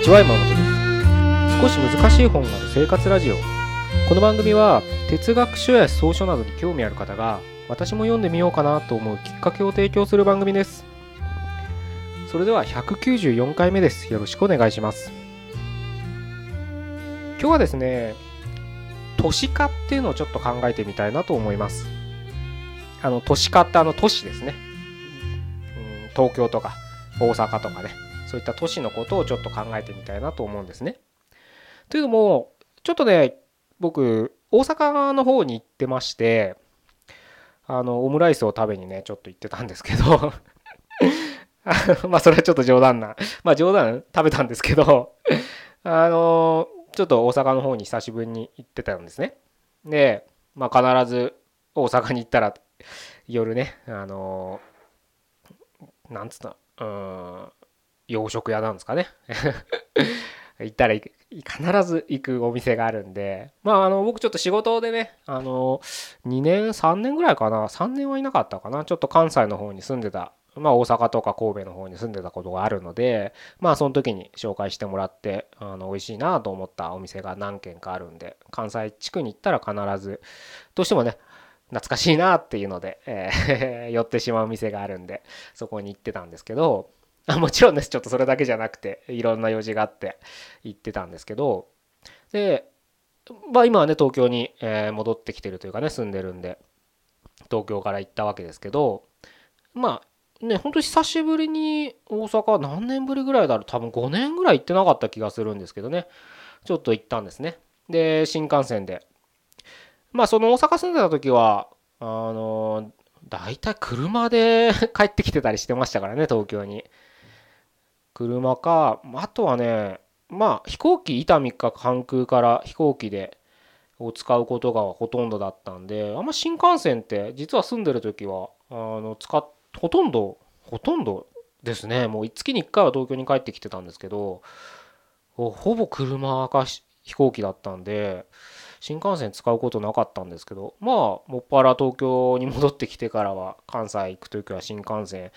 にちは山本です。少し難しい本がある生活ラジオ。この番組は哲学書や草書などに興味ある方が私も読んでみようかなと思うきっかけを提供する番組です。それでは194回目です。よろしくお願いします。今日はですね都市化っていうのをちょっと考えてみたいなと思います。あの都市化ってあの都市ですね、うん、東京とか大阪とかね。そういった都市のことをちょっと考えてみたいなと思うんですね。というのもちょっとね僕大阪の方に行ってましてあのオムライスを食べにねちょっと行ってたんですけど まあそれはちょっと冗談なまあ冗談食べたんですけどあのちょっと大阪の方に久しぶりに行ってたんですね。でまあ必ず大阪に行ったら夜ねあのなんつったうん洋食屋なんですかね。行ったら必ず行くお店があるんで。まああの僕ちょっと仕事でねあの2年3年ぐらいかな。3年はいなかったかな。ちょっと関西の方に住んでたまあ大阪とか神戸の方に住んでたことがあるのでまあその時に紹介してもらってあの美味しいなと思ったお店が何軒かあるんで関西地区に行ったら必ずどうしてもね懐かしいなっていうので、えー 寄ってしまう店があるんでそこに行ってたんですけどもちろんです。ちょっとそれだけじゃなくていろんな用事があって行ってたんですけど。でまあ今はね東京に、戻ってきてるというかね住んでるんで東京から行ったわけですけど。まあねほんと久しぶりに大阪何年ぶりぐらいだろう。多分5年ぐらい行ってなかった気がするんですけどね。ちょっと行ったんですね。で新幹線で。まあその大阪住んでた時はあの大体車で 帰ってきてたりしてましたからね東京に。車かあとはねまあ飛行機伊丹か関空から飛行機でを使うことがほとんどだったんであんま新幹線って実は住んでる時はあの使っほとんどほとんどですね。もう月に1回は東京に帰ってきてたんですけどほぼ車か飛行機だったんで新幹線使うことなかったんですけどまあもっぱら東京に戻ってきてからは関西行く時は新幹線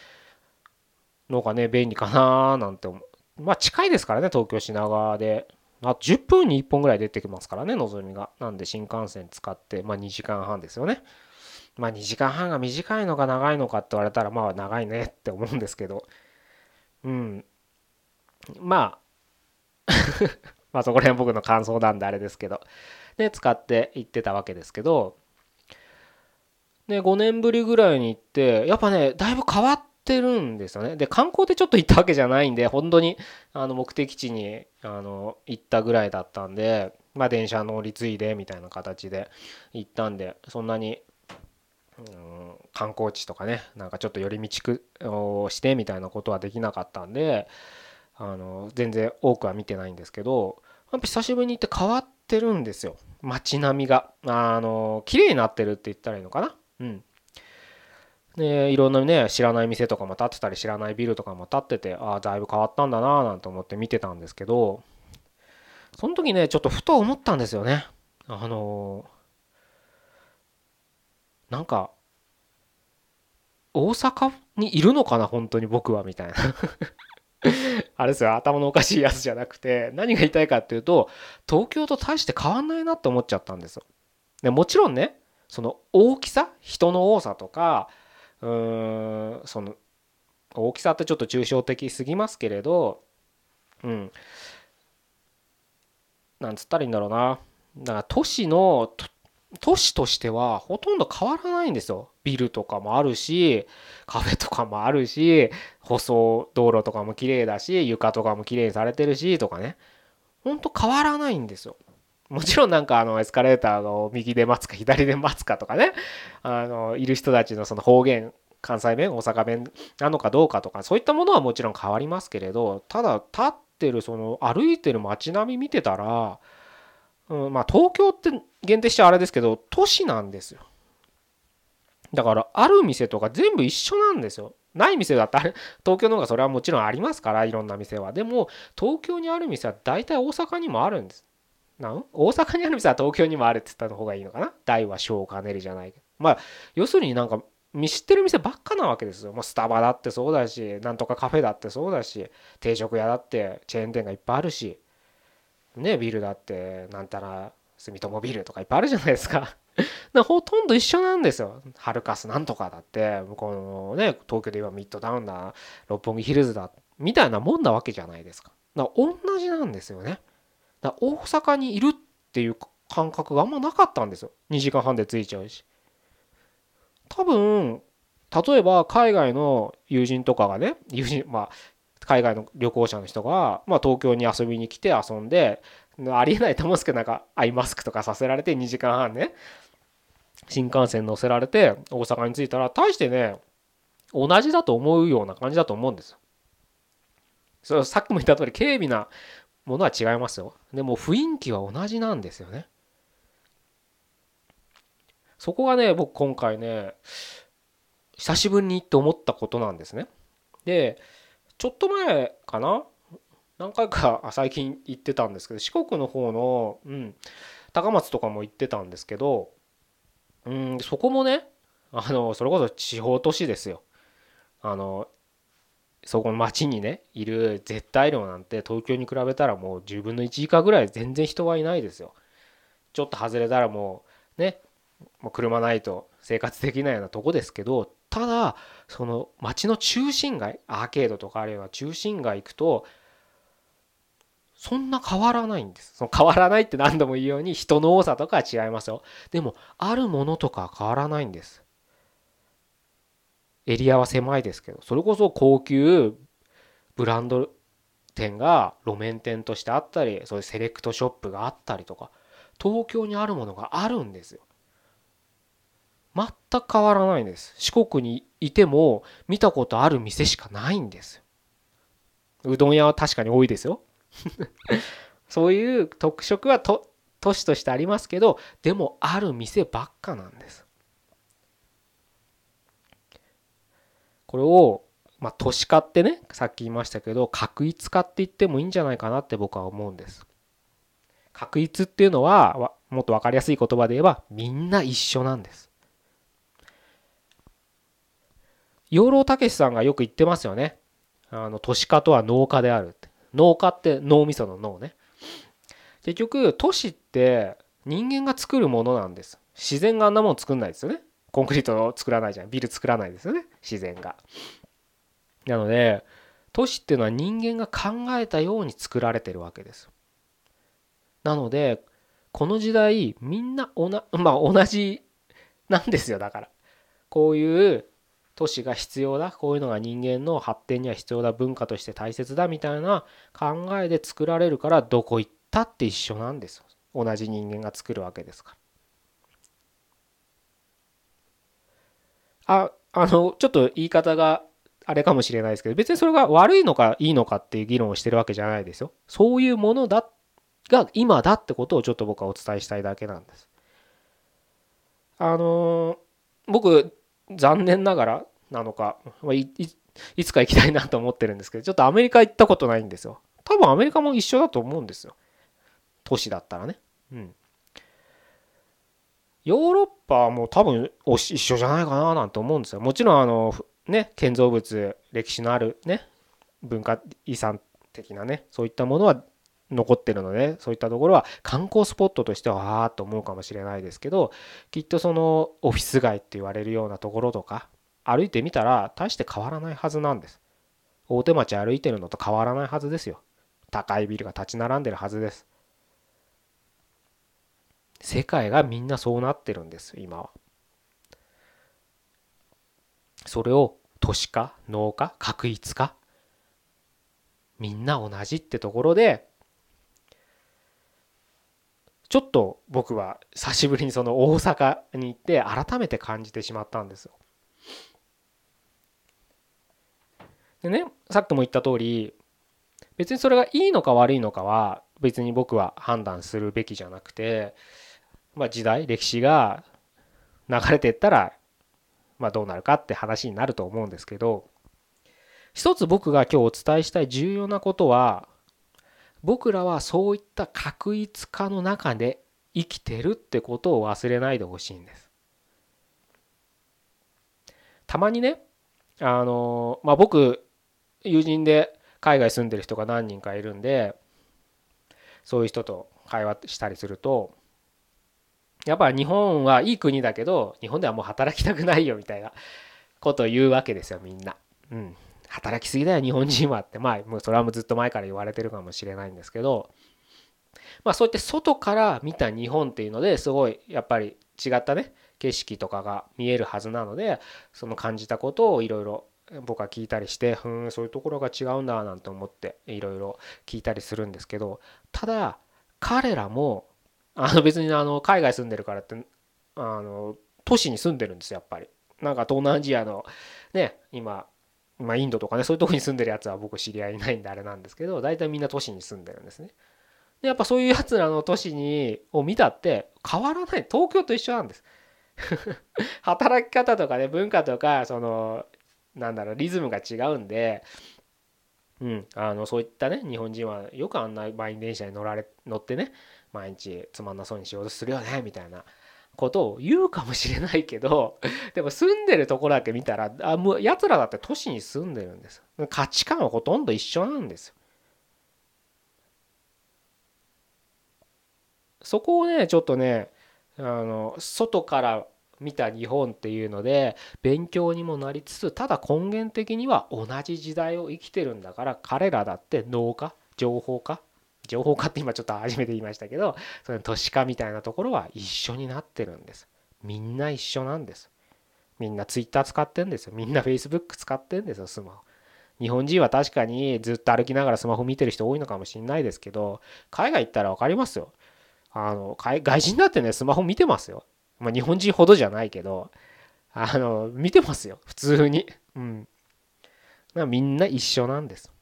のがね、便利かななんて思う。まあ近いですからね、東京品川で。あと10分に1本ぐらい出てきますからね、のぞみが。なんで新幹線使って、まあ2時間半ですよね。まあ2時間半が短いのか長いのかって言われたら、まあ長いねって思うんですけど。うん。まあ まあそこら辺僕の感想なんであれですけど。で、使って行ってたわけですけど、で、5年ぶりぐらいに行って、やっぱね、だいぶ変わっ、ってるんですよね。で、観光でちょっと行ったわけじゃないんで、本当にあの目的地にあの行ったぐらいだったんで、まあ電車乗り継いでみたいな形で行ったんで、そんなに、うん、観光地とかね、なんかちょっと寄り道をしてみたいなことはできなかったんで、あの全然多くは見てないんですけど、やっぱ久しぶりに行って変わってるんですよ。街並みが。あの、綺麗になってるって言ったらいいのかな？うん。でいろんなね知らない店とかも建ってたり知らないビルとかも建っててああだいぶ変わったんだなーなんて思って見てたんですけどその時ねちょっとふと思ったんですよね。あのー、なんか大阪にいるのかな本当に僕はみたいな。あれですよ頭のおかしいやつじゃなくて何が言いたいかっていうと東京と大して変わんないなって思っちゃったんですよ。でもちろんねその大きさ人の多さとかうーんその大きさってちょっと抽象的すぎますけれどうん。なんつったらいいんだろうな。だから都市の都市としてはほとんど変わらないんですよ。ビルとかもあるしカフェとかもあるし舗装道路とかも綺麗だし床とかも綺麗にされてるしとかね。ほんと変わらないんですよ。もちろんなんかあのエスカレーターを右で待つか左で待つかとかね。あのいる人たちのその方言関西弁大阪弁なのかどうかとかそういったものはもちろん変わりますけれどただ立ってるその歩いてる街並み見てたら、うん、まあ東京って限定しちゃあれですけど都市なんですよ。だからある店とか全部一緒なんですよ。ない店だってあれ東京の方がそれはもちろんありますからいろんな店は。でも東京にある店は大体大阪にもあるんです。なん？大阪にある店は東京にもあるって言った方がいいのかな？大は小を兼ねるじゃないけどまあ要するになんか見知ってる店ばっかなわけですよ。もうスタバだってそうだし、なんとかカフェだってそうだし、定食屋だってチェーン店がいっぱいあるし、ね、ビルだってなんたら住友ビルとかいっぱいあるじゃないですか。ほとんど一緒なんですよ。ハルカスなんとかだって、向こうのね、東京で言えばミッドダウンだ、六本木ヒルズだ、みたいなもんなわけじゃないですか。だか同じなんですよね。だ大阪にいるっていう感覚があんまなかったんですよ。2時間半で着いちゃうし。多分例えば海外の友人とかがね友人まあ海外の旅行者の人が、まあ、東京に遊びに来て遊んでありえないと思うんですけどなんかアイマスクとかさせられて2時間半ね新幹線乗せられて大阪に着いたら大してね同じだと思うような感じだと思うんですよ。それさっきも言った通り軽微なものは違いますよ。でも雰囲気は同じなんですよね。そこがね、僕今回ね、久しぶりにって思ったことなんですね。で、ちょっと前かな？何回か最近行ってたんですけど、四国の方の、うん、高松とかも行ってたんですけど、うん、そこもね、あの、それこそ地方都市ですよ。あの、そこの町にね、いる絶対量なんて東京に比べたらもう10分の1以下ぐらい全然人はいないですよ。ちょっと外れたらもうね、もう車ないと生活できないようなとこですけどただその街の中心街アーケードとかあるような中心街行くとそんな変わらないんです。その変わらないって何度も言うように人の多さとかは違いますよ。でもあるものとかは変わらないんです。エリアは狭いですけどそれこそ高級ブランド店が路面店としてあったりそういうセレクトショップがあったりとか東京にあるものがあるんですよ。全く変わらないんです。四国にいても見たことある店しかないんですうどん屋は確かに多いですよ。そういう特色はと都市としてありますけどでもある店ばっかなんです。これをまあ都市化ってねさっき言いましたけど確一化って言ってもいいんじゃないかなって僕は思うんです確一っていうのはもっと分かりやすい言葉で言えばみんな一緒なんです養老孟さんがよく言ってますよね。あの都市化とは農家であるって。農家って脳みその脳ね。結局都市って人間が作るものなんです。自然があんなもん作んないですよね。コンクリートを作らないじゃん。ビル作らないですよね。自然が。なので都市っていうのは人間が考えたように作られてるわけです。なのでこの時代みんなおな、まあ、同じなんですよだから。こういう都市が必要だこういうのが人間の発展には必要だ文化として大切だみたいな考えで作られるからどこ行ったって一緒なんです同じ人間が作るわけですからああのちょっと言い方があれかもしれないですけど別にそれが悪いのかいいのかっていう議論をしてるわけじゃないですよ。そういうものだが今だってことをちょっと僕はお伝えしたいだけなんです。あの僕残念ながらなのか、まあ、いいつか行きたいなと思ってるんですけどちょっとアメリカ行ったことないんですよ。多分アメリカも一緒だと思うんですよ。都市だったらね。うん。ヨーロッパはもう多分一緒じゃないかななんて思うんですよ。もちろんあのね建造物歴史のあるね文化遺産的なねそういったものは残ってるのでそういったところは観光スポットとしてはああと思うかもしれないですけどきっとそのオフィス街って言われるようなところとか歩いてみたら大して変わらないはずなんです。大手町歩いてるのと変わらないはずですよ。高いビルが立ち並んでるはずです。世界がみんなそうなってるんです今はそれを都市化農家確一化みんな同じってところでちょっと僕は久しぶりにその大阪に行って改めて感じてしまったんですよ。でねさっきも言った通り別にそれがいいのか悪いのかは別に僕は判断するべきじゃなくて、まあ、時代歴史が流れていったら、まあ、どうなるかって話になると思うんですけど一つ僕が今日お伝えしたい重要なことは僕らはそういった確一化の中で生きてるってことを忘れないでほしいんです。たまにねあのまあ僕友人で海外住んでる人が何人かいるんでそういう人と会話したりするとやっぱ日本はいい国だけど日本ではもう働きたくないよみたいなことを言うわけですよみんな。うん、働きすぎだよ日本人はって。まあもうそれはもうずっと前から言われてるかもしれないんですけど。まあそうやって外から見た日本っていうのですごいやっぱり違ったね景色とかが見えるはずなのでその感じたことをいろいろ僕は聞いたりしてうんそういうところが違うんだなんて思っていろいろ聞いたりするんですけど。ただ彼らもあの別にあの海外住んでるからってあの都市に住んでるんですやっぱり。なんか東南アジアのね今ま、インドとかねそういうとこに住んでるやつは僕知り合いいないんであれなんですけど大体みんな都市に住んでるんですね。でやっぱそういうやつらの都市にを見たって変わらない東京と一緒なんです。働き方とかね文化とかそのなんだろうリズムが違うんで、うん、あのそういったね日本人はよくあんな満員電車に乗られ乗ってね毎日つまんなそうに仕事するよねみたいなことを言うかもしれないけど でも住んでるところだけ見たらあもうやつらだって都市に住んでるんです価値観はほとんど一緒なんですよ。そこをねちょっとねあの外から見た日本っていうので勉強にもなりつつただ根源的には同じ時代を生きてるんだから彼らだって農家情報化情報化って今ちょっと初めて言いましたけどその都市化みたいなところは一緒になってるんです。みんな一緒なんです。みんな Twitter 使ってんです。よみんな Facebook 使ってんですよスマホ。日本人は確かにずっと歩きながらスマホ見てる人多いのかもしれないですけど海外行ったら分かりますよ。あの外人だってねスマホ見てますよ。まあ日本人ほどじゃないけどあの見てますよ。普通に。うん。みんな一緒なんです。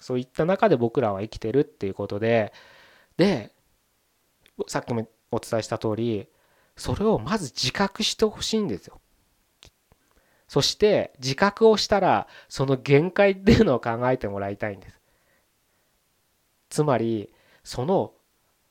そういった中で僕らは生きてるっていうことででさっきもお伝えした通りそれをまず自覚してほしいんですよ。そして自覚をしたらその限界っていうのを考えてもらいたいんです。つまりその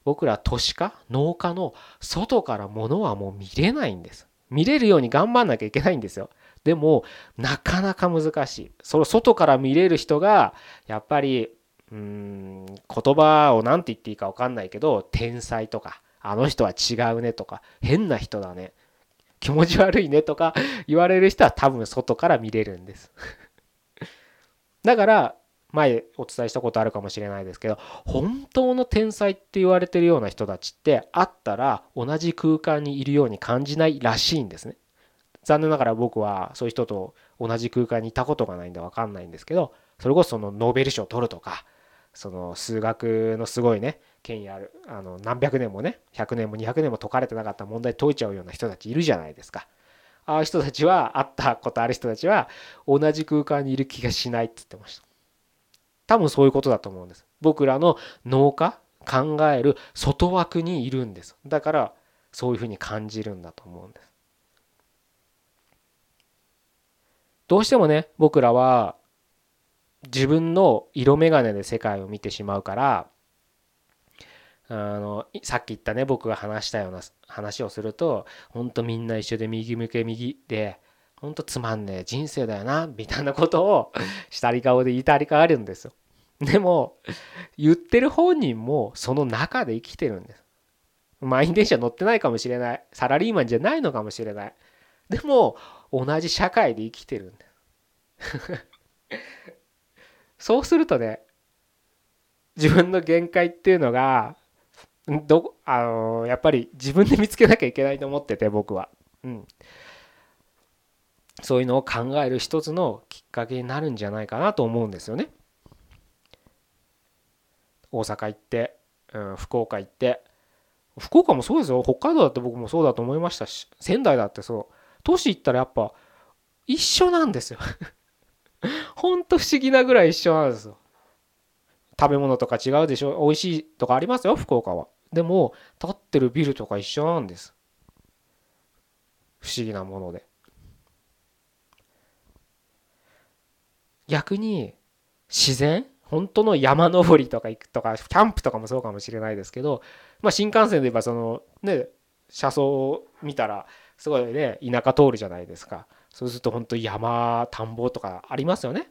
僕ら都市化農家の外からものはもう見れないんです。見れるように頑張んなきゃいけないんですよ。でもなかなか難しい。その外から見れる人がやっぱりうん言葉を何て言っていいか分かんないけど天才とかあの人は違うねとか変な人だね。気持ち悪いねとか言われる人は多分外から見れるんです。だから前お伝えしたことあるかもしれないですけど本当の天才って言われてるような人たちって会ったら同じ空間にいるように感じないらしいんですね。残念ながら僕はそういう人と同じ空間にいたことがないんで分かんないんですけどそれこそそのノーベル賞を取るとかその数学のすごいね権威あるあの何百年もね100年も200年も解かれてなかった問題解いちゃうような人たちいるじゃないですか。ああいう人たちは会ったことある人たちは同じ空間にいる気がしないって言ってました。多分そういうことだと思うんです。僕らの脳科考える外枠にいるんです。だからそういうふうに感じるんだと思うんです。どうしてもね僕らは自分の色眼鏡で世界を見てしまうからあのさっき言ったね僕が話したような話をすると本当みんな一緒で右向け右で本当つまんねえ人生だよなみたいなことを下り顔で言いたりかあるんですよ。でも言ってる本人もその中で生きてるんです。満員電車乗ってないかもしれないサラリーマンじゃないのかもしれないでも同じ社会で生きてるんです そうするとね自分の限界っていうのがどあのやっぱり自分で見つけなきゃいけないと思ってて僕は、うん、そういうのを考える一つのきっかけになるんじゃないかなと思うんですよね。大阪行って、うん、福岡行って。福岡もそうですよ。北海道だって僕もそうだと思いましたし仙台だってそう。都市行ったらやっぱ一緒なんですよ。ほんと不思議なぐらい一緒なんですよ。食べ物とか違うでしょ？美味しいとかありますよ福岡は。でも立ってるビルとか一緒なんです。不思議なもので。逆に自然？本当の山登りとか行くとかキャンプとかもそうかもしれないですけど、まあ、新幹線で言えばそのね車窓を見たらすごいね田舎通るじゃないですかそうすると本当山田んぼとかありますよね。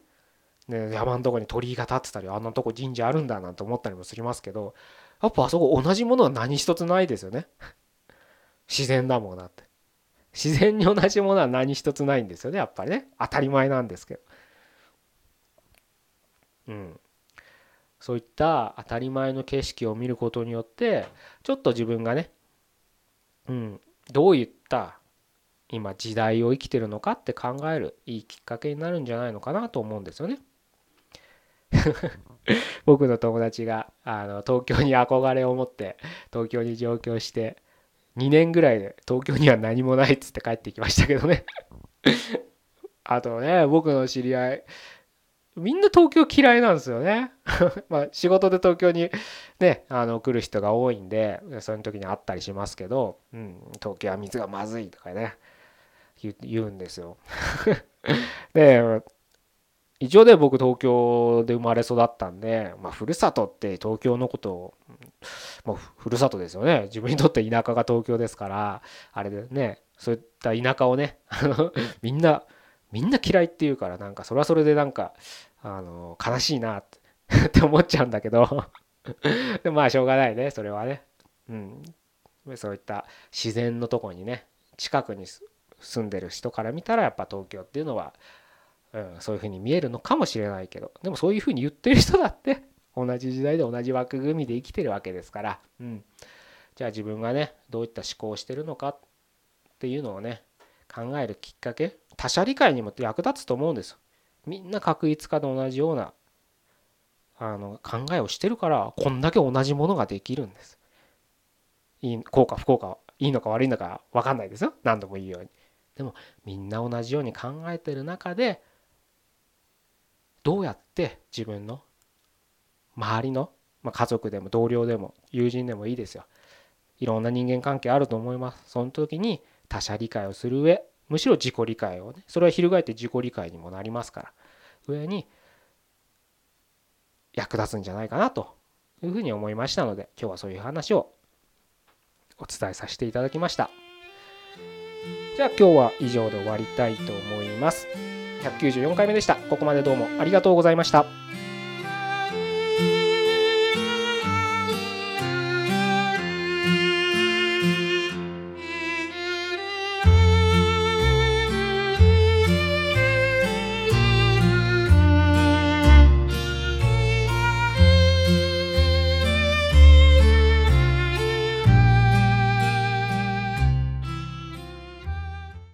ね山のとこに鳥居が立ってたりあんなとこ神社あるんだなんて思ったりもしますけどやっぱあそこ同じものは何一つないですよね。自然だもんなって。自然に同じものは何一つないんですよねやっぱりね当たり前なんですけど。うん。そういった当たり前の景色を見ることによってちょっと自分がね、うん、どういった今時代を生きてるのかって考えるいいきっかけになるんじゃないのかなと思うんですよね。僕の友達があの東京に憧れを持って東京に上京して2年ぐらいで東京には何もないっつって帰ってきましたけどね。あとね僕の知り合いみんな東京嫌いなんですよね。まあ仕事で東京にねあの来る人が多いんでそういう時に会ったりしますけど、うん、東京は水がまずいとかね。言うんですよ。で一応で僕東京で生まれ育ったんで、まあ、ふるさとって東京のことを、まあ、ふるさとですよね。自分にとって田舎が東京ですからあれでねそういった田舎をね みんなみんな嫌いって言うからなんかそれはそれでなんかあの悲しいなって思っちゃうんだけど。でまあしょうがないねそれはね。うん。そういった自然のとこにね近くに住んでる人から見たらやっぱ東京っていうのは、うん、そういうふうに見えるのかもしれないけどでもそういうふうに言ってる人だって同じ時代で同じ枠組みで生きてるわけですから、うん、じゃあ自分がねどういった思考をしてるのかっていうのをね考えるきっかけ他者理解にも役立つと思うんです。みんな確率化で同じようなあの考えをしてるからこんだけ同じものができるんです。いい効果不効果いいのか悪いのか分かんないですよ何度も言うように。でもみんな同じように考えてる中でどうやって自分の周りの、まあ、家族でも同僚でも友人でもいいですよ。いろんな人間関係あると思います。その時に他者理解をする上むしろ自己理解をねそれは翻って自己理解にもなりますから。上に役立つんじゃないかなというふうに思いましたので今日はそういう話をお伝えさせていただきました。じゃあ今日は以上で終わりたいと思います。194回目でした。ここまでどうもありがとうございました。